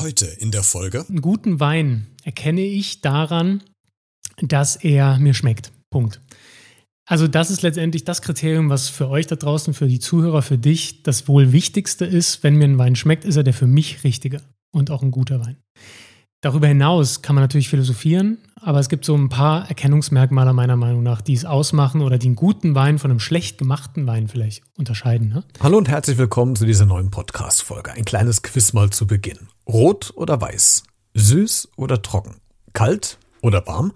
Heute in der Folge. Einen guten Wein erkenne ich daran, dass er mir schmeckt. Punkt. Also das ist letztendlich das Kriterium, was für euch da draußen, für die Zuhörer, für dich das wohl wichtigste ist. Wenn mir ein Wein schmeckt, ist er der für mich richtige und auch ein guter Wein. Darüber hinaus kann man natürlich philosophieren, aber es gibt so ein paar Erkennungsmerkmale meiner Meinung nach, die es ausmachen oder die einen guten Wein von einem schlecht gemachten Wein vielleicht unterscheiden. Ne? Hallo und herzlich willkommen zu dieser neuen Podcast-Folge. Ein kleines Quiz mal zu Beginn. Rot oder weiß? Süß oder trocken? Kalt oder warm?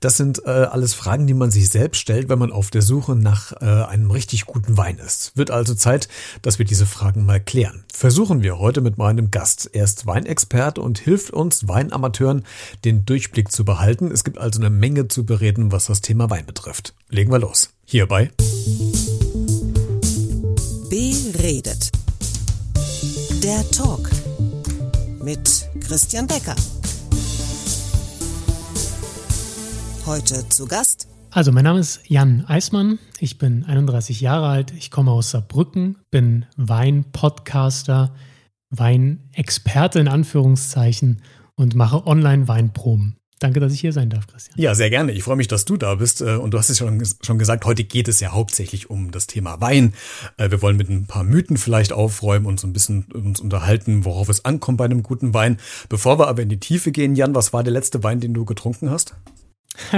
Das sind äh, alles Fragen, die man sich selbst stellt, wenn man auf der Suche nach äh, einem richtig guten Wein ist. Wird also Zeit, dass wir diese Fragen mal klären. Versuchen wir heute mit meinem Gast. Er ist Weinexperte und hilft uns Weinamateuren, den Durchblick zu behalten. Es gibt also eine Menge zu bereden, was das Thema Wein betrifft. Legen wir los. Hierbei. Beredet. Der Talk mit Christian Becker. Heute zu Gast. Also, mein Name ist Jan Eismann. Ich bin 31 Jahre alt. Ich komme aus Saarbrücken, bin Wein-Podcaster, Weinexperte in Anführungszeichen und mache Online-Weinproben. Danke, dass ich hier sein darf, Christian. Ja, sehr gerne. Ich freue mich, dass du da bist. Äh, und du hast es schon, schon gesagt, heute geht es ja hauptsächlich um das Thema Wein. Äh, wir wollen mit ein paar Mythen vielleicht aufräumen und so ein bisschen uns unterhalten, worauf es ankommt bei einem guten Wein. Bevor wir aber in die Tiefe gehen, Jan, was war der letzte Wein, den du getrunken hast?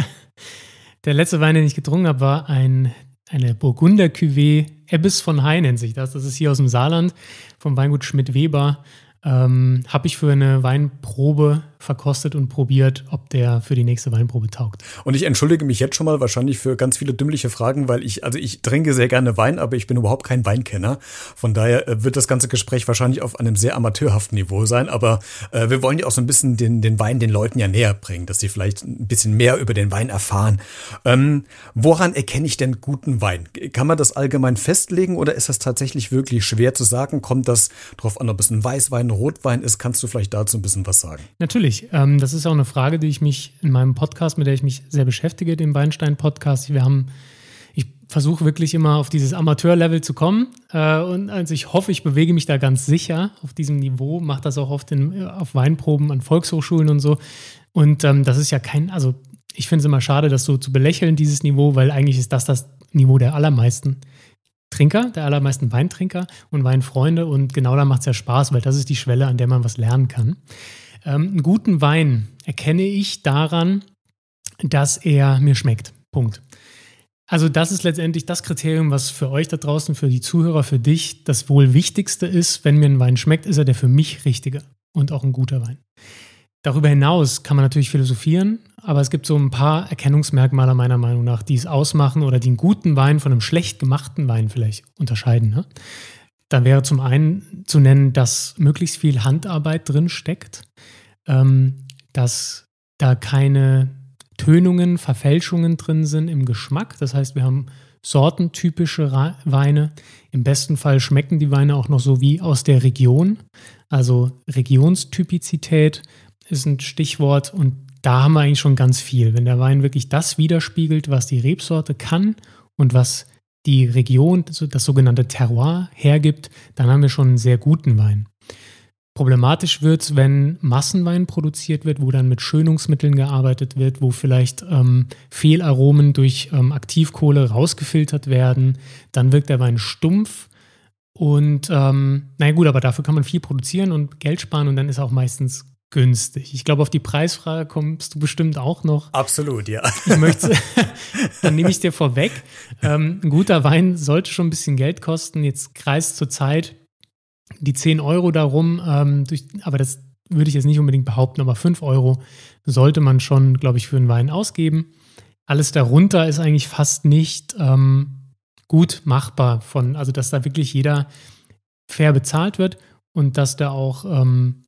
der letzte Wein, den ich getrunken habe, war ein, eine Burgunder Cuvée. Ebbes von Hai nennt sich das. Das ist hier aus dem Saarland vom Weingut Schmidt-Weber. Ähm, habe ich für eine Weinprobe verkostet und probiert, ob der für die nächste Weinprobe taugt. Und ich entschuldige mich jetzt schon mal wahrscheinlich für ganz viele dümmliche Fragen, weil ich, also ich trinke sehr gerne Wein, aber ich bin überhaupt kein Weinkenner. Von daher äh, wird das ganze Gespräch wahrscheinlich auf einem sehr amateurhaften Niveau sein. Aber äh, wir wollen ja auch so ein bisschen den, den Wein den Leuten ja näher bringen, dass sie vielleicht ein bisschen mehr über den Wein erfahren. Ähm, woran erkenne ich denn guten Wein? Kann man das allgemein festlegen oder ist das tatsächlich wirklich schwer zu sagen? Kommt das drauf an, ob es ein Weißwein, Rotwein ist? Kannst du vielleicht dazu ein bisschen was sagen? Natürlich. Ähm, das ist auch eine Frage, die ich mich in meinem Podcast, mit der ich mich sehr beschäftige, dem Weinstein-Podcast. Wir haben, ich versuche wirklich immer auf dieses Amateur-Level zu kommen. Äh, und also ich hoffe, ich bewege mich da ganz sicher auf diesem Niveau, mache das auch oft in, auf Weinproben an Volkshochschulen und so. Und ähm, das ist ja kein, also ich finde es immer schade, das so zu belächeln, dieses Niveau, weil eigentlich ist das das Niveau der allermeisten. Trinker, der allermeisten Weintrinker und Weinfreunde. Und genau da macht es ja Spaß, weil das ist die Schwelle, an der man was lernen kann. Ähm, einen guten Wein erkenne ich daran, dass er mir schmeckt. Punkt. Also das ist letztendlich das Kriterium, was für euch da draußen, für die Zuhörer, für dich das wohl wichtigste ist. Wenn mir ein Wein schmeckt, ist er der für mich richtige und auch ein guter Wein. Darüber hinaus kann man natürlich philosophieren, aber es gibt so ein paar Erkennungsmerkmale meiner Meinung nach, die es ausmachen oder die einen guten Wein von einem schlecht gemachten Wein vielleicht unterscheiden. Ne? Da wäre zum einen zu nennen, dass möglichst viel Handarbeit drin steckt ähm, dass da keine Tönungen, Verfälschungen drin sind im Geschmack. Das heißt, wir haben sortentypische Weine. Im besten Fall schmecken die Weine auch noch so wie aus der Region. Also Regionstypizität ist ein Stichwort und da haben wir eigentlich schon ganz viel. Wenn der Wein wirklich das widerspiegelt, was die Rebsorte kann und was die Region, das sogenannte Terroir hergibt, dann haben wir schon einen sehr guten Wein. Problematisch wird es, wenn Massenwein produziert wird, wo dann mit Schönungsmitteln gearbeitet wird, wo vielleicht ähm, Fehlaromen durch ähm, Aktivkohle rausgefiltert werden. Dann wirkt der Wein stumpf. Und ähm, naja gut, aber dafür kann man viel produzieren und Geld sparen und dann ist er auch meistens günstig. Ich glaube, auf die Preisfrage kommst du bestimmt auch noch. Absolut, ja. Ich möchte, dann nehme ich dir vorweg. Ähm, ein guter Wein sollte schon ein bisschen Geld kosten. Jetzt kreist zur Zeit die 10 Euro darum, ähm, durch, aber das würde ich jetzt nicht unbedingt behaupten, aber 5 Euro sollte man schon, glaube ich, für einen Wein ausgeben. Alles darunter ist eigentlich fast nicht ähm, gut machbar von, also dass da wirklich jeder fair bezahlt wird und dass da auch ähm,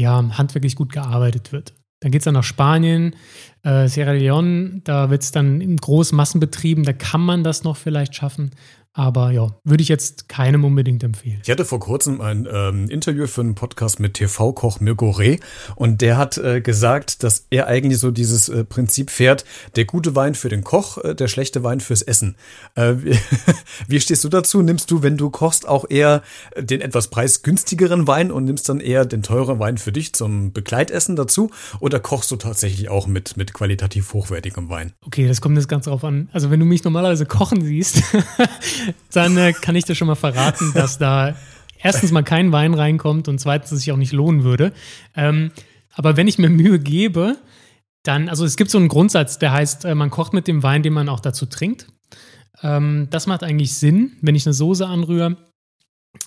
ja, handwerklich gut gearbeitet wird. Dann geht es dann nach Spanien, äh, Sierra Leone, da wird es dann in großen Massenbetrieben, da kann man das noch vielleicht schaffen. Aber ja, würde ich jetzt keinem unbedingt empfehlen. Ich hatte vor kurzem ein ähm, Interview für einen Podcast mit TV-Koch Mirko Reh und der hat äh, gesagt, dass er eigentlich so dieses äh, Prinzip fährt, der gute Wein für den Koch, äh, der schlechte Wein fürs Essen. Äh, wie, wie stehst du dazu? Nimmst du, wenn du kochst, auch eher den etwas preisgünstigeren Wein und nimmst dann eher den teuren Wein für dich zum Begleitessen dazu? Oder kochst du tatsächlich auch mit, mit qualitativ hochwertigem Wein? Okay, das kommt jetzt ganz drauf an. Also wenn du mich normalerweise kochen siehst, dann äh, kann ich dir schon mal verraten, dass da erstens mal kein Wein reinkommt und zweitens es sich auch nicht lohnen würde. Ähm, aber wenn ich mir Mühe gebe, dann, also es gibt so einen Grundsatz, der heißt, äh, man kocht mit dem Wein, den man auch dazu trinkt. Ähm, das macht eigentlich Sinn, wenn ich eine Soße anrühre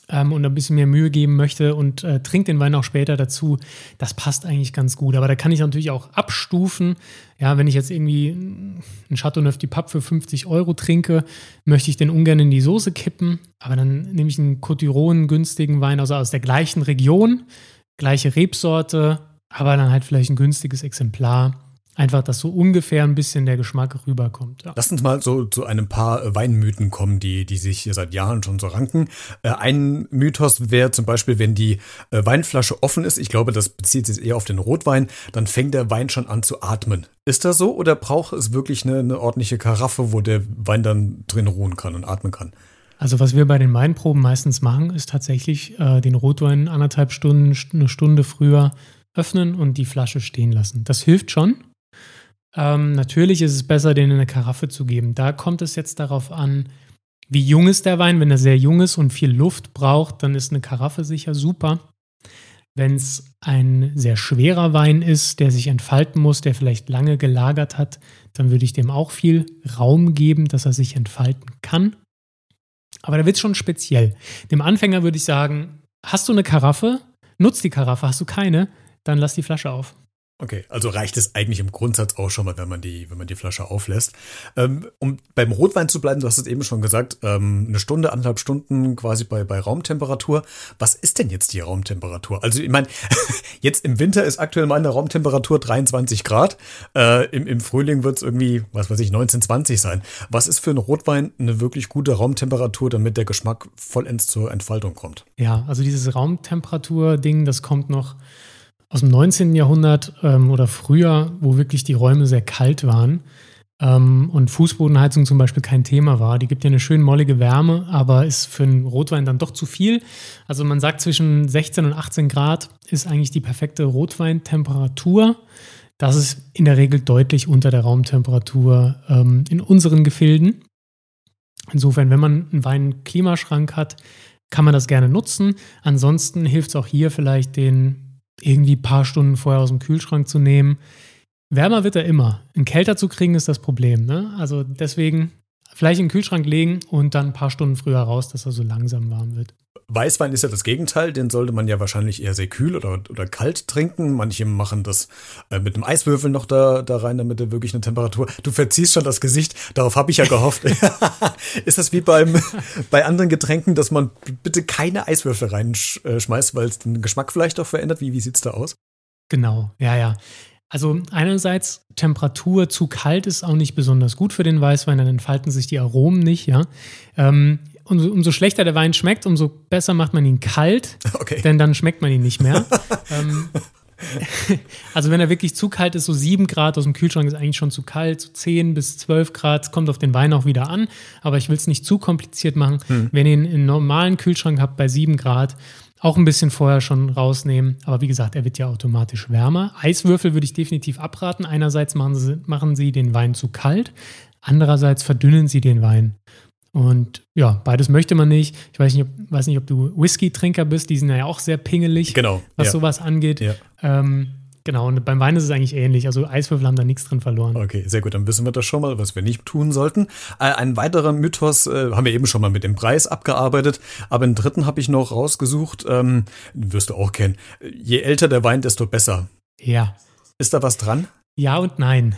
ähm, und ein bisschen mehr Mühe geben möchte und äh, trinkt den Wein auch später dazu, das passt eigentlich ganz gut. Aber da kann ich natürlich auch abstufen. Ja, wenn ich jetzt irgendwie einen Chateauneuf du Pape für 50 Euro trinke, möchte ich den ungern in die Soße kippen. Aber dann nehme ich einen Cotiron günstigen Wein, also aus der gleichen Region, gleiche Rebsorte, aber dann halt vielleicht ein günstiges Exemplar Einfach, dass so ungefähr ein bisschen der Geschmack rüberkommt. Ja. Lass uns mal so zu einem paar äh, Weinmythen kommen, die, die sich hier seit Jahren schon so ranken. Äh, ein Mythos wäre zum Beispiel, wenn die äh, Weinflasche offen ist, ich glaube, das bezieht sich eher auf den Rotwein, dann fängt der Wein schon an zu atmen. Ist das so oder braucht es wirklich eine, eine ordentliche Karaffe, wo der Wein dann drin ruhen kann und atmen kann? Also was wir bei den Weinproben meistens machen, ist tatsächlich äh, den Rotwein anderthalb Stunden, eine Stunde früher öffnen und die Flasche stehen lassen. Das hilft schon. Ähm, natürlich ist es besser, den in eine Karaffe zu geben. Da kommt es jetzt darauf an, wie jung ist der Wein. Wenn er sehr jung ist und viel Luft braucht, dann ist eine Karaffe sicher super. Wenn es ein sehr schwerer Wein ist, der sich entfalten muss, der vielleicht lange gelagert hat, dann würde ich dem auch viel Raum geben, dass er sich entfalten kann. Aber da wird es schon speziell. Dem Anfänger würde ich sagen, hast du eine Karaffe? Nutz die Karaffe. Hast du keine? Dann lass die Flasche auf. Okay, also reicht es eigentlich im Grundsatz auch schon mal, wenn man die, wenn man die Flasche auflässt. Ähm, um beim Rotwein zu bleiben, du hast es eben schon gesagt, ähm, eine Stunde, anderthalb Stunden quasi bei, bei Raumtemperatur. Was ist denn jetzt die Raumtemperatur? Also ich meine, jetzt im Winter ist aktuell meine Raumtemperatur 23 Grad. Äh, im, Im Frühling wird es irgendwie, was weiß ich, 19, 20 sein. Was ist für einen Rotwein eine wirklich gute Raumtemperatur, damit der Geschmack vollends zur Entfaltung kommt? Ja, also dieses Raumtemperatur-Ding, das kommt noch aus dem 19. Jahrhundert ähm, oder früher, wo wirklich die Räume sehr kalt waren ähm, und Fußbodenheizung zum Beispiel kein Thema war. Die gibt ja eine schön mollige Wärme, aber ist für einen Rotwein dann doch zu viel. Also man sagt, zwischen 16 und 18 Grad ist eigentlich die perfekte Rotweintemperatur. Das ist in der Regel deutlich unter der Raumtemperatur ähm, in unseren Gefilden. Insofern, wenn man einen Wein-Klimaschrank hat, kann man das gerne nutzen. Ansonsten hilft es auch hier vielleicht den irgendwie ein paar Stunden vorher aus dem Kühlschrank zu nehmen. Wärmer wird er immer. Ihn kälter zu kriegen ist das Problem. Ne? Also deswegen vielleicht in den Kühlschrank legen und dann ein paar Stunden früher raus, dass er so langsam warm wird. Weißwein ist ja das Gegenteil, den sollte man ja wahrscheinlich eher sehr kühl oder, oder kalt trinken. Manche machen das äh, mit einem Eiswürfel noch da, da rein, damit er wirklich eine Temperatur. Du verziehst schon das Gesicht, darauf habe ich ja gehofft. ist das wie beim, bei anderen Getränken, dass man bitte keine Eiswürfel reinschmeißt, weil es den Geschmack vielleicht auch verändert? Wie, wie sieht es da aus? Genau, ja, ja. Also einerseits Temperatur zu kalt ist auch nicht besonders gut für den Weißwein, dann entfalten sich die Aromen nicht, ja. Ähm, umso, umso, schlechter der Wein schmeckt, umso besser macht man ihn kalt, okay. denn dann schmeckt man ihn nicht mehr. ähm, also wenn er wirklich zu kalt ist, so 7 Grad aus dem Kühlschrank ist eigentlich schon zu kalt, so 10 bis 12 Grad, kommt auf den Wein auch wieder an, aber ich will es nicht zu kompliziert machen. Hm. Wenn ihr ihn in normalen Kühlschrank habt bei 7 Grad, auch ein bisschen vorher schon rausnehmen. Aber wie gesagt, er wird ja automatisch wärmer. Eiswürfel würde ich definitiv abraten. Einerseits machen sie, machen sie den Wein zu kalt, andererseits verdünnen sie den Wein. Und ja, beides möchte man nicht. Ich weiß nicht, ob, weiß nicht, ob du Whisky-Trinker bist. Die sind ja auch sehr pingelig, genau, was ja. sowas angeht. Ja. Ähm, genau, und beim Wein ist es eigentlich ähnlich. Also Eiswürfel haben da nichts drin verloren. Okay, sehr gut. Dann wissen wir das schon mal, was wir nicht tun sollten. Äh, ein weiterer Mythos äh, haben wir eben schon mal mit dem Preis abgearbeitet. Aber einen dritten habe ich noch rausgesucht. Ähm, wirst du auch kennen. Je älter der Wein, desto besser. Ja. Ist da was dran? Ja und nein.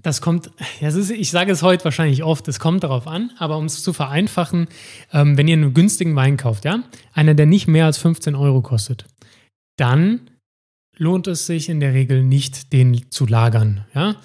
Das kommt, das ist, ich sage es heute wahrscheinlich oft, es kommt darauf an, aber um es zu vereinfachen, ähm, wenn ihr einen günstigen Wein kauft, ja, einer, der nicht mehr als 15 Euro kostet, dann lohnt es sich in der Regel nicht, den zu lagern, ja.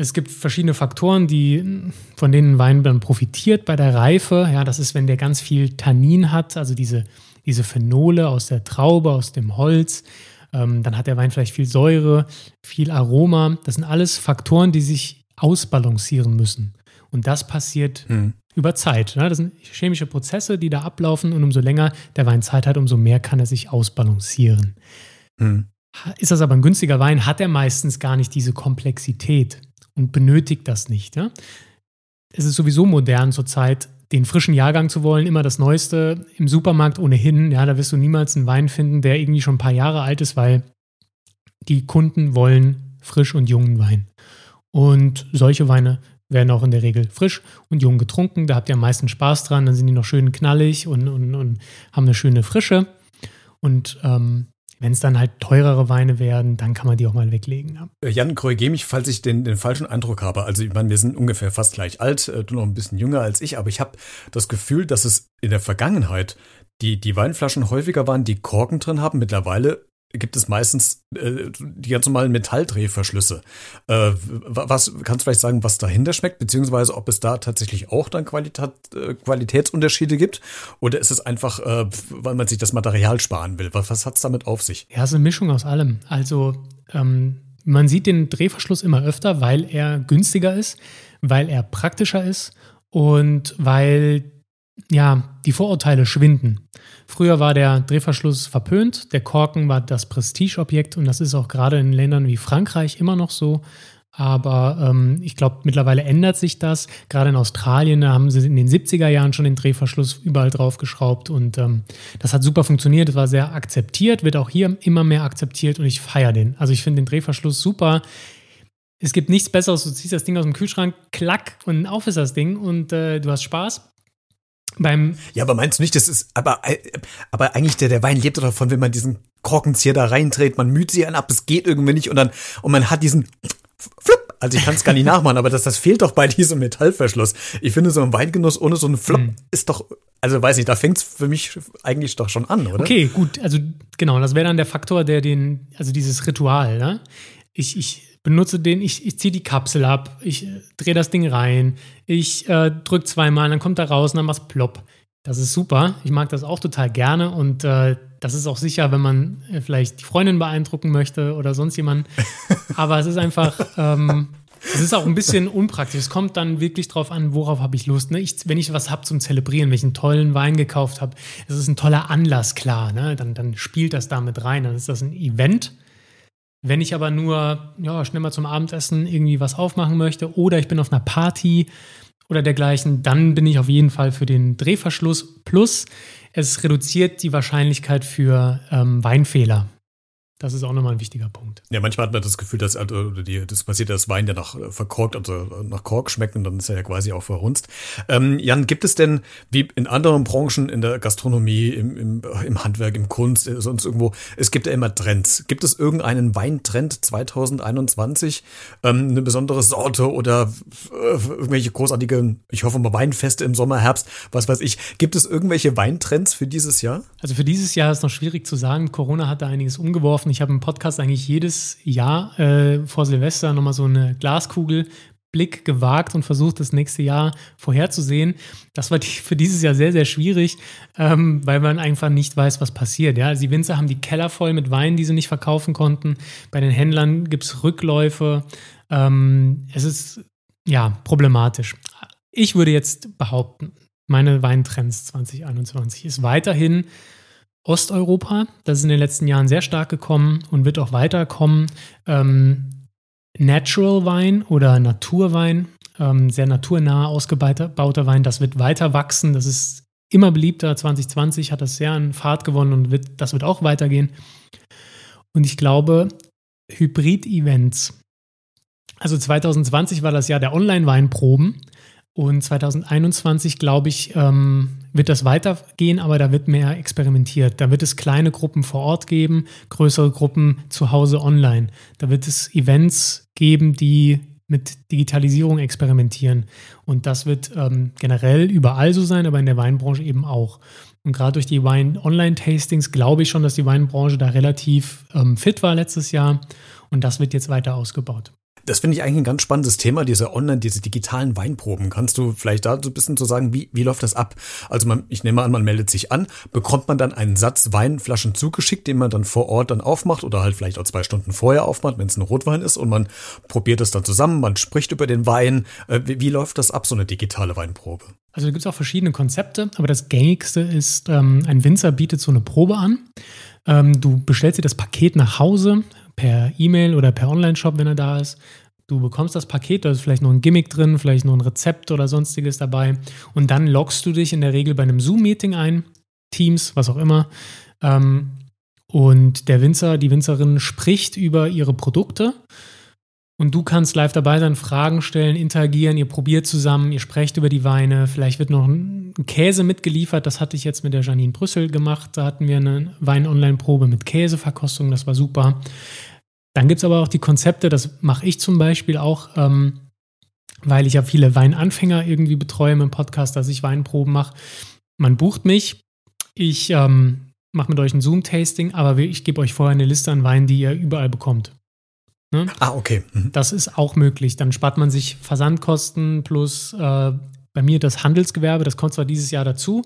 Es gibt verschiedene Faktoren, die, von denen Wein dann profitiert bei der Reife. Ja, das ist, wenn der ganz viel Tannin hat, also diese, diese Phenole aus der Traube, aus dem Holz. Ähm, dann hat der Wein vielleicht viel Säure, viel Aroma. Das sind alles Faktoren, die sich ausbalancieren müssen. Und das passiert hm. über Zeit. Ne? Das sind chemische Prozesse, die da ablaufen. Und umso länger der Wein Zeit hat, umso mehr kann er sich ausbalancieren. Hm. Ist das aber ein günstiger Wein, hat er meistens gar nicht diese Komplexität und benötigt das nicht. Ja? Es ist sowieso modern zurzeit, den frischen Jahrgang zu wollen, immer das Neueste im Supermarkt ohnehin. Ja, da wirst du niemals einen Wein finden, der irgendwie schon ein paar Jahre alt ist, weil die Kunden wollen frisch und jungen Wein. Und solche Weine werden auch in der Regel frisch und jung getrunken. Da habt ihr am meisten Spaß dran. Dann sind die noch schön knallig und, und, und haben eine schöne Frische. Und ähm, wenn es dann halt teurere Weine werden, dann kann man die auch mal weglegen. Ja. Äh, Jan, korrigiere mich, falls ich den, den falschen Eindruck habe. Also ich meine, wir sind ungefähr fast gleich alt, äh, du noch ein bisschen jünger als ich, aber ich habe das Gefühl, dass es in der Vergangenheit die, die Weinflaschen häufiger waren, die Korken drin haben. Mittlerweile gibt es meistens äh, die ganz normalen Metalldrehverschlüsse. Äh, was kannst du vielleicht sagen, was dahinter schmeckt, beziehungsweise ob es da tatsächlich auch dann Qualität, äh, Qualitätsunterschiede gibt? Oder ist es einfach, äh, weil man sich das Material sparen will? Was, was hat es damit auf sich? Ja, es ist eine Mischung aus allem. Also ähm, man sieht den Drehverschluss immer öfter, weil er günstiger ist, weil er praktischer ist und weil ja, die Vorurteile schwinden. Früher war der Drehverschluss verpönt, der Korken war das Prestigeobjekt und das ist auch gerade in Ländern wie Frankreich immer noch so. Aber ähm, ich glaube, mittlerweile ändert sich das. Gerade in Australien, da haben sie in den 70er Jahren schon den Drehverschluss überall draufgeschraubt und ähm, das hat super funktioniert. Es war sehr akzeptiert, wird auch hier immer mehr akzeptiert und ich feiere den. Also ich finde den Drehverschluss super. Es gibt nichts Besseres, du ziehst das Ding aus dem Kühlschrank, klack und auf ist das Ding und äh, du hast Spaß. Beim ja, aber meinst du nicht, das ist, aber, aber eigentlich der, der Wein lebt davon, wenn man diesen Korkenzieher da reindreht, man müht sie an ab, es geht irgendwie nicht und dann, und man hat diesen Flup. Also ich kann es gar nicht nachmachen, aber das, das fehlt doch bei diesem Metallverschluss. Ich finde, so ein Weingenuss ohne so einen Flop hm. ist doch, also weiß nicht, da fängt es für mich eigentlich doch schon an, oder? Okay, gut, also genau, das wäre dann der Faktor, der den, also dieses Ritual, ne? Ich, ich benutze den, ich, ich ziehe die Kapsel ab, ich äh, drehe das Ding rein, ich äh, drücke zweimal, dann kommt da raus und dann was plopp. Das ist super. Ich mag das auch total gerne und äh, das ist auch sicher, wenn man äh, vielleicht die Freundin beeindrucken möchte oder sonst jemanden. Aber es ist einfach, ähm, es ist auch ein bisschen unpraktisch. Es kommt dann wirklich drauf an, worauf habe ich Lust. Ne? Ich, wenn ich was habe zum Zelebrieren, wenn ich einen tollen Wein gekauft habe, es ist ein toller Anlass, klar. Ne? Dann, dann spielt das damit rein. Dann ist das ein Event. Wenn ich aber nur ja, schnell mal zum Abendessen irgendwie was aufmachen möchte oder ich bin auf einer Party oder dergleichen, dann bin ich auf jeden Fall für den Drehverschluss. Plus, es reduziert die Wahrscheinlichkeit für ähm, Weinfehler. Das ist auch nochmal ein wichtiger Punkt. Ja, manchmal hat man das Gefühl, dass also, die, das passiert, dass Wein ja nach äh, verkorkt, also nach Kork schmeckt und dann ist er ja quasi auch verhunzt. Ähm, Jan, gibt es denn, wie in anderen Branchen, in der Gastronomie, im, im, im Handwerk, im Kunst, äh, sonst irgendwo, es gibt ja immer Trends. Gibt es irgendeinen Weintrend 2021? Ähm, eine besondere Sorte oder äh, irgendwelche großartigen, ich hoffe mal Weinfeste im Sommer, Herbst, was weiß ich. Gibt es irgendwelche Weintrends für dieses Jahr? Also für dieses Jahr ist noch schwierig zu sagen. Corona hat da einiges umgeworfen laufen. Ich habe im Podcast eigentlich jedes Jahr äh, vor Silvester nochmal so eine Glaskugelblick gewagt und versucht, das nächste Jahr vorherzusehen. Das war für dieses Jahr sehr, sehr schwierig, ähm, weil man einfach nicht weiß, was passiert. Ja? Also die Winzer haben die Keller voll mit Wein, die sie nicht verkaufen konnten. Bei den Händlern gibt es Rückläufe. Ähm, es ist ja problematisch. Ich würde jetzt behaupten, meine Weintrends 2021 ist weiterhin Osteuropa. Das ist in den letzten Jahren sehr stark gekommen und wird auch weiterkommen. Ähm, Natural Wein oder Naturwein, ähm, sehr naturnah ausgebauter Wein, das wird weiter wachsen. Das ist immer beliebter. 2020 hat das sehr an Fahrt gewonnen und wird, das wird auch weitergehen. Und ich glaube, Hybrid-Events. Also 2020 war das Jahr der Online-Weinproben. Und 2021, glaube ich, ähm, wird das weitergehen, aber da wird mehr experimentiert. Da wird es kleine Gruppen vor Ort geben, größere Gruppen zu Hause online. Da wird es Events geben, die mit Digitalisierung experimentieren. Und das wird ähm, generell überall so sein, aber in der Weinbranche eben auch. Und gerade durch die Wein-Online-Tastings glaube ich schon, dass die Weinbranche da relativ ähm, fit war letztes Jahr. Und das wird jetzt weiter ausgebaut. Das finde ich eigentlich ein ganz spannendes Thema, diese online, diese digitalen Weinproben. Kannst du vielleicht da so ein bisschen zu so sagen, wie, wie läuft das ab? Also man, ich nehme an, man meldet sich an, bekommt man dann einen Satz Weinflaschen zugeschickt, den man dann vor Ort dann aufmacht oder halt vielleicht auch zwei Stunden vorher aufmacht, wenn es ein Rotwein ist und man probiert es dann zusammen, man spricht über den Wein. Äh, wie, wie läuft das ab, so eine digitale Weinprobe? Also da gibt es auch verschiedene Konzepte, aber das gängigste ist, ähm, ein Winzer bietet so eine Probe an. Ähm, du bestellst dir das Paket nach Hause, per E-Mail oder per Online-Shop, wenn er da ist. Du bekommst das Paket, da ist vielleicht noch ein Gimmick drin, vielleicht noch ein Rezept oder sonstiges dabei. Und dann loggst du dich in der Regel bei einem Zoom-Meeting ein, Teams, was auch immer. Ähm, und der Winzer, die Winzerin spricht über ihre Produkte. Und du kannst live dabei sein, Fragen stellen, interagieren, ihr probiert zusammen, ihr sprecht über die Weine. Vielleicht wird noch ein Käse mitgeliefert. Das hatte ich jetzt mit der Janine Brüssel gemacht. Da hatten wir eine Wein-Online-Probe mit Käseverkostung. Das war super. Dann gibt es aber auch die Konzepte, das mache ich zum Beispiel auch, ähm, weil ich ja viele Weinanfänger irgendwie betreue im Podcast, dass ich Weinproben mache. Man bucht mich, ich ähm, mache mit euch ein Zoom-Tasting, aber ich gebe euch vorher eine Liste an Weinen, die ihr überall bekommt. Ne? Ah, okay. Mhm. Das ist auch möglich. Dann spart man sich Versandkosten plus äh, bei mir das Handelsgewerbe, das kommt zwar dieses Jahr dazu,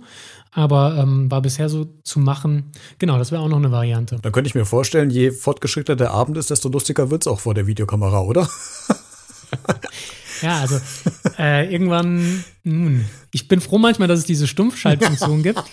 aber ähm, war bisher so zu machen. Genau, das wäre auch noch eine Variante. Dann könnte ich mir vorstellen, je fortgeschrittener der Abend ist, desto lustiger wird es auch vor der Videokamera, oder? ja, also äh, irgendwann, nun, ich bin froh manchmal, dass es diese Stumpfschaltfunktion gibt.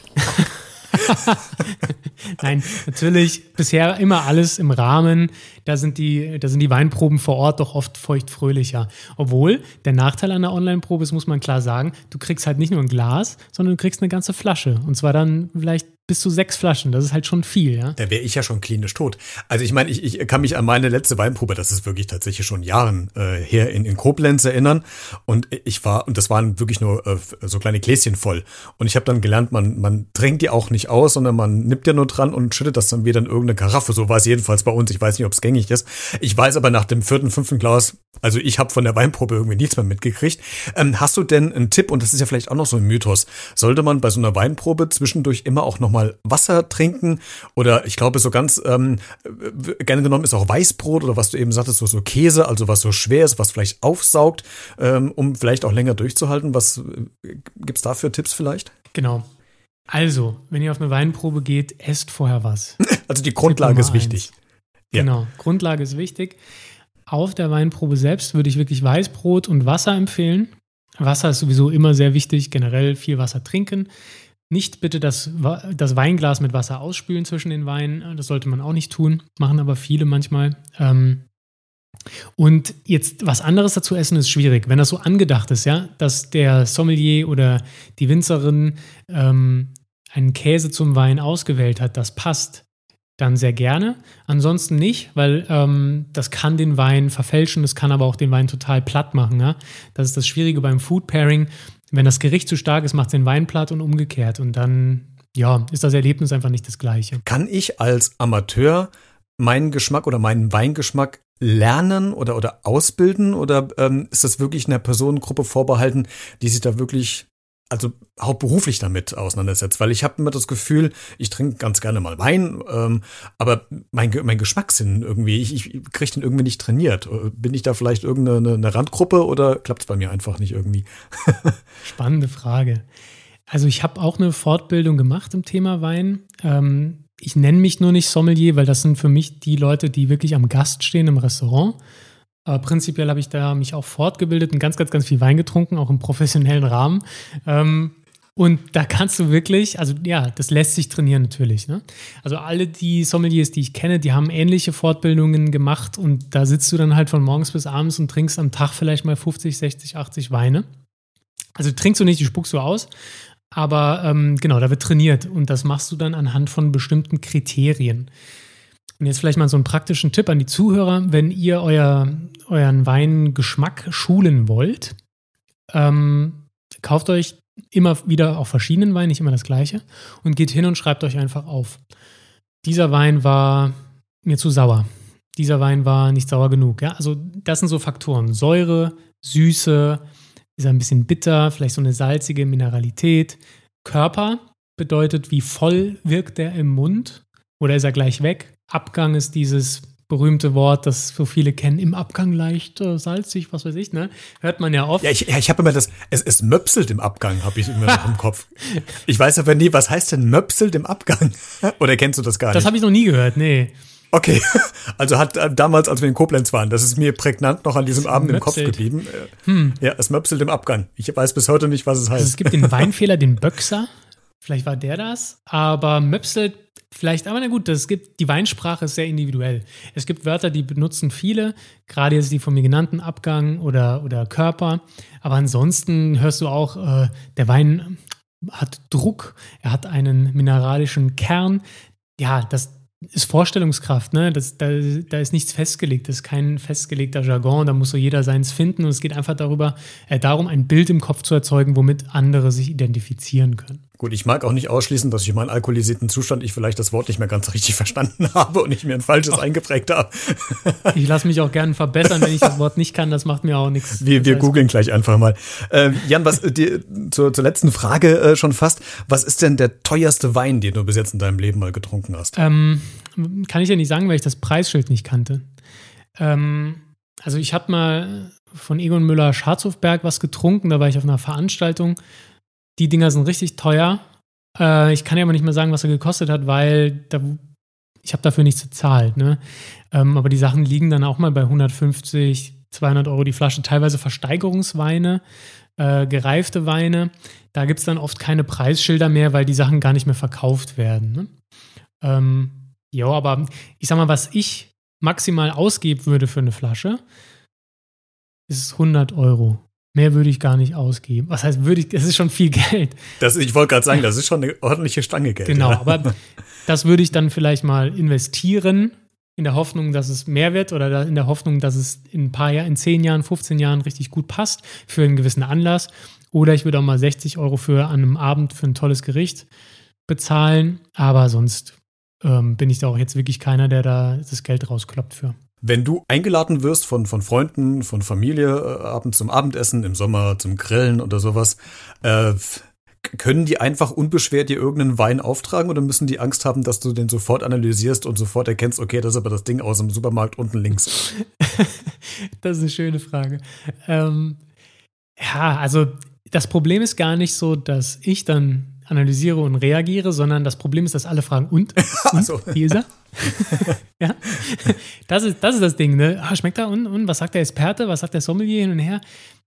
Nein, natürlich bisher immer alles im Rahmen. Da sind, die, da sind die Weinproben vor Ort doch oft feuchtfröhlicher. Obwohl, der Nachteil an der Online-Probe ist, muss man klar sagen, du kriegst halt nicht nur ein Glas, sondern du kriegst eine ganze Flasche. Und zwar dann vielleicht bis zu sechs Flaschen. Das ist halt schon viel, ja. Da wäre ich ja schon klinisch tot. Also ich meine, ich, ich kann mich an meine letzte Weinprobe, das ist wirklich tatsächlich schon Jahren äh, her in, in Koblenz erinnern. Und ich war, und das waren wirklich nur äh, so kleine Gläschen voll. Und ich habe dann gelernt, man, man trinkt die auch nicht aus, sondern man nippt ja nur dran und schüttet das dann wieder in irgendeine Karaffe. So war es jedenfalls bei uns. Ich weiß nicht, ob es gängig ist. Ich weiß aber nach dem vierten, fünften Glas, also ich habe von der Weinprobe irgendwie nichts mehr mitgekriegt. Ähm, hast du denn einen Tipp, und das ist ja vielleicht auch noch so ein Mythos, sollte man bei so einer Weinprobe zwischendurch immer auch nochmal Wasser trinken? Oder ich glaube, so ganz ähm, gerne genommen ist auch Weißbrot oder was du eben sagtest, so, so Käse, also was so schwer ist, was vielleicht aufsaugt, ähm, um vielleicht auch länger durchzuhalten. Was äh, gibt's da für Tipps vielleicht? Genau. Also, wenn ihr auf eine Weinprobe geht, esst vorher was. Also die Grundlage ist wichtig. Ja. Genau, Grundlage ist wichtig. Auf der Weinprobe selbst würde ich wirklich Weißbrot und Wasser empfehlen. Wasser ist sowieso immer sehr wichtig, generell viel Wasser trinken. Nicht bitte das, das Weinglas mit Wasser ausspülen zwischen den Weinen. Das sollte man auch nicht tun, machen aber viele manchmal. Ähm, und jetzt was anderes dazu essen ist schwierig. Wenn das so angedacht ist, ja, dass der Sommelier oder die Winzerin ähm, einen Käse zum Wein ausgewählt hat, das passt, dann sehr gerne. Ansonsten nicht, weil ähm, das kann den Wein verfälschen, das kann aber auch den Wein total platt machen. Ja? Das ist das Schwierige beim Food Pairing. Wenn das Gericht zu stark ist, macht es den Wein platt und umgekehrt. Und dann, ja, ist das Erlebnis einfach nicht das gleiche. Kann ich als Amateur meinen Geschmack oder meinen Weingeschmack lernen oder, oder ausbilden? Oder ähm, ist das wirklich einer Personengruppe vorbehalten, die sich da wirklich also hauptberuflich damit auseinandersetzt, weil ich habe immer das Gefühl, ich trinke ganz gerne mal Wein, ähm, aber mein, mein Geschmackssinn irgendwie, ich, ich kriege den irgendwie nicht trainiert. Bin ich da vielleicht irgendeine eine Randgruppe oder klappt es bei mir einfach nicht irgendwie? Spannende Frage. Also ich habe auch eine Fortbildung gemacht im Thema Wein. Ähm, ich nenne mich nur nicht Sommelier, weil das sind für mich die Leute, die wirklich am Gast stehen im Restaurant. Aber prinzipiell habe ich da mich auch fortgebildet und ganz, ganz, ganz viel Wein getrunken, auch im professionellen Rahmen. Ähm, und da kannst du wirklich, also ja, das lässt sich trainieren natürlich. Ne? Also alle die Sommeliers, die ich kenne, die haben ähnliche Fortbildungen gemacht und da sitzt du dann halt von morgens bis abends und trinkst am Tag vielleicht mal 50, 60, 80 Weine. Also trinkst du nicht, die spuckst du aus. Aber ähm, genau, da wird trainiert und das machst du dann anhand von bestimmten Kriterien. Und jetzt vielleicht mal so einen praktischen Tipp an die Zuhörer, wenn ihr euer, euren Weingeschmack schulen wollt, ähm, kauft euch immer wieder auch verschiedenen Wein, nicht immer das gleiche, und geht hin und schreibt euch einfach auf. Dieser Wein war mir zu sauer. Dieser Wein war nicht sauer genug. Ja? Also das sind so Faktoren. Säure, Süße, ist er ein bisschen bitter, vielleicht so eine salzige Mineralität. Körper bedeutet, wie voll wirkt der im Mund oder ist er gleich weg? Abgang ist dieses berühmte Wort, das so viele kennen, im Abgang leicht äh, salzig, was weiß ich, ne? Hört man ja oft. Ja, ich, ja, ich habe immer das, es, es möpselt im Abgang, habe ich immer noch im Kopf. Ich weiß aber nie, was heißt denn möpselt im Abgang? Oder kennst du das gar Das nicht? habe ich noch nie gehört, nee. Okay, also hat äh, damals, als wir in Koblenz waren, das ist mir prägnant noch an diesem Abend im Kopf möpselt. geblieben. Äh, Ja, es möpselt im Abgang. Ich weiß bis heute nicht, was es Also es heißt. gibt den Weinfehler, den Böxer. Vielleicht war der das. Aber Möpselt vielleicht, aber na gut, das gibt, die Weinsprache ist sehr individuell. Es gibt Wörter, die benutzen viele, gerade jetzt die von mir genannten Abgang oder, oder Körper. Aber ansonsten hörst du auch, äh, der Wein hat Druck, er hat einen mineralischen Kern. Ja, das ist Vorstellungskraft, ne? Das, da, da ist nichts festgelegt, das ist kein festgelegter Jargon, da muss so jeder seins finden und es geht einfach darüber, äh, darum, ein Bild im Kopf zu erzeugen, womit andere sich identifizieren können. Gut, ich mag auch nicht ausschließen, dass ich in meinem alkoholisierten Zustand ich vielleicht das Wort nicht mehr ganz richtig verstanden habe und ich mir ein falsches eingeprägt habe. Ich lasse mich auch gerne verbessern, wenn ich das Wort nicht kann, das macht mir auch nichts. Wir, wir googeln gleich einfach mal. Äh, Jan, was äh, die, zur, zur letzten Frage äh, schon fast. Was ist denn der teuerste Wein, den du bis jetzt in deinem Leben mal getrunken hast? Ähm, kann ich ja nicht sagen, weil ich das Preisschild nicht kannte. Ähm, also ich habe mal von Egon Müller Scharzhofberg was getrunken, da war ich auf einer Veranstaltung. Die Dinger sind richtig teuer. Äh, ich kann ja aber nicht mehr sagen, was er gekostet hat, weil da, ich habe dafür nichts bezahlt. Ne? Ähm, aber die Sachen liegen dann auch mal bei 150, 200 Euro die Flasche. Teilweise Versteigerungsweine, äh, gereifte Weine. Da gibt es dann oft keine Preisschilder mehr, weil die Sachen gar nicht mehr verkauft werden. Ne? Ähm, ja, aber ich sag mal, was ich maximal ausgeben würde für eine Flasche, ist 100 Euro. Mehr würde ich gar nicht ausgeben. Was heißt, würde ich, das ist schon viel Geld. Das, ich wollte gerade sagen, das ist schon eine ordentliche Stange Geld. Genau, ja. aber das würde ich dann vielleicht mal investieren, in der Hoffnung, dass es mehr wird oder in der Hoffnung, dass es in ein paar Jahren, in 10 Jahren, 15 Jahren richtig gut passt für einen gewissen Anlass. Oder ich würde auch mal 60 Euro für an einem Abend für ein tolles Gericht bezahlen. Aber sonst ähm, bin ich da auch jetzt wirklich keiner, der da das Geld rauskloppt für. Wenn du eingeladen wirst von, von Freunden, von Familie, äh, abends zum Abendessen, im Sommer zum Grillen oder sowas, äh, können die einfach unbeschwert dir irgendeinen Wein auftragen oder müssen die Angst haben, dass du den sofort analysierst und sofort erkennst, okay, das ist aber das Ding aus dem Supermarkt unten links? Das ist eine schöne Frage. Ähm, ja, also das Problem ist gar nicht so, dass ich dann analysiere und reagiere, sondern das Problem ist, dass alle fragen, und? und so. Wie ist er? ja. Das ist, das ist das Ding, ne? Ah, schmeckt er? Und, und? Was sagt der Experte? Was sagt der Sommelier hin und her?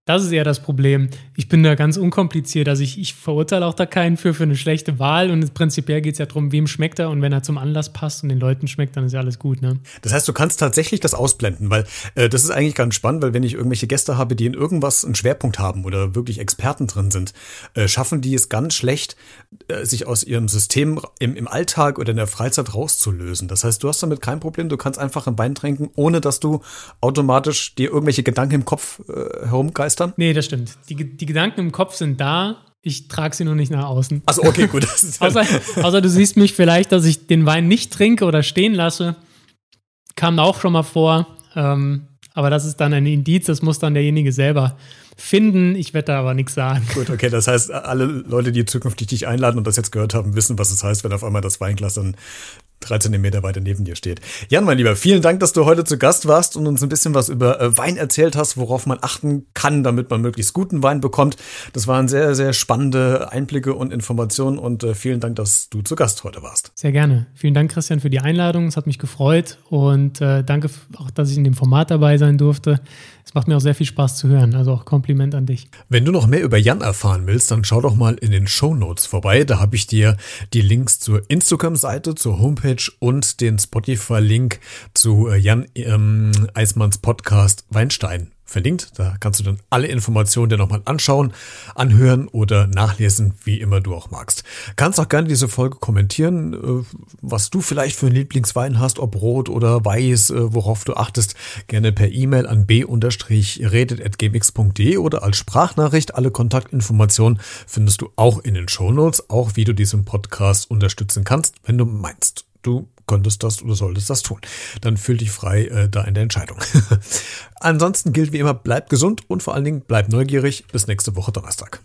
Das ist eher das Problem. Ich bin da ganz unkompliziert. Also ich, ich verurteile auch da keinen für, für eine schlechte Wahl. Und prinzipiell geht es ja darum, wem schmeckt er. Und wenn er zum Anlass passt und den Leuten schmeckt, dann ist ja alles gut. Ne? Das heißt, du kannst tatsächlich das ausblenden, weil äh, das ist eigentlich ganz spannend, weil wenn ich irgendwelche Gäste habe, die in irgendwas einen Schwerpunkt haben oder wirklich Experten drin sind, äh, schaffen die es ganz schlecht, äh, sich aus ihrem System im, im Alltag oder in der Freizeit rauszulösen. Das heißt, du hast damit kein Problem, du kannst einfach einen Wein trinken, ohne dass du automatisch dir irgendwelche Gedanken im Kopf äh, herumgeistern. Nee, das stimmt. Die, die Gedanken im Kopf sind da. Ich trage sie nur nicht nach außen. Also okay, gut. Außer, außer du siehst mich vielleicht, dass ich den Wein nicht trinke oder stehen lasse. Kam auch schon mal vor. Ähm, aber das ist dann ein Indiz, das muss dann derjenige selber finden. Ich werde da aber nichts sagen. Gut, okay, das heißt, alle Leute, die zukünftig dich einladen und das jetzt gehört haben, wissen, was es heißt, wenn auf einmal das Weinglas dann drei Zentimeter weiter neben dir steht. Jan, mein Lieber, vielen Dank, dass du heute zu Gast warst und uns ein bisschen was über äh, Wein erzählt hast, worauf man achten kann, damit man möglichst guten Wein bekommt. Das waren sehr, sehr spannende Einblicke und Informationen und äh, vielen Dank, dass du zu Gast heute warst. Sehr gerne. Vielen Dank, Christian, für die Einladung. Es hat mich gefreut und äh, danke auch, dass ich in dem Format dabei sein durfte. Es macht mir auch sehr viel Spaß zu hören. Also auch Kompliment an dich. Wenn du noch mehr über Jan erfahren willst, dann schau doch mal in den Show Notes vorbei. Da habe ich dir die Links zur Instagram-Seite, zur Homepage und den Spotify-Link zu äh, Jan ähm, Eismanns Podcast Weinstein verlinkt. Da kannst du dann alle Informationen dir nochmal anschauen, anhören oder nachlesen, wie immer du auch magst. Kannst auch gerne diese Folge kommentieren, äh, was du vielleicht für einen Lieblingswein hast, ob rot oder weiß, äh, worauf du achtest. Gerne per E-Mail an b-redet.gmx.de oder als Sprachnachricht. Alle Kontaktinformationen findest du auch in den Shownotes, auch wie du diesen Podcast unterstützen kannst, wenn du meinst. Du könntest das oder solltest das tun. Dann fühl dich frei äh, da in der Entscheidung. Ansonsten gilt wie immer, bleib gesund und vor allen Dingen bleib neugierig. Bis nächste Woche Donnerstag.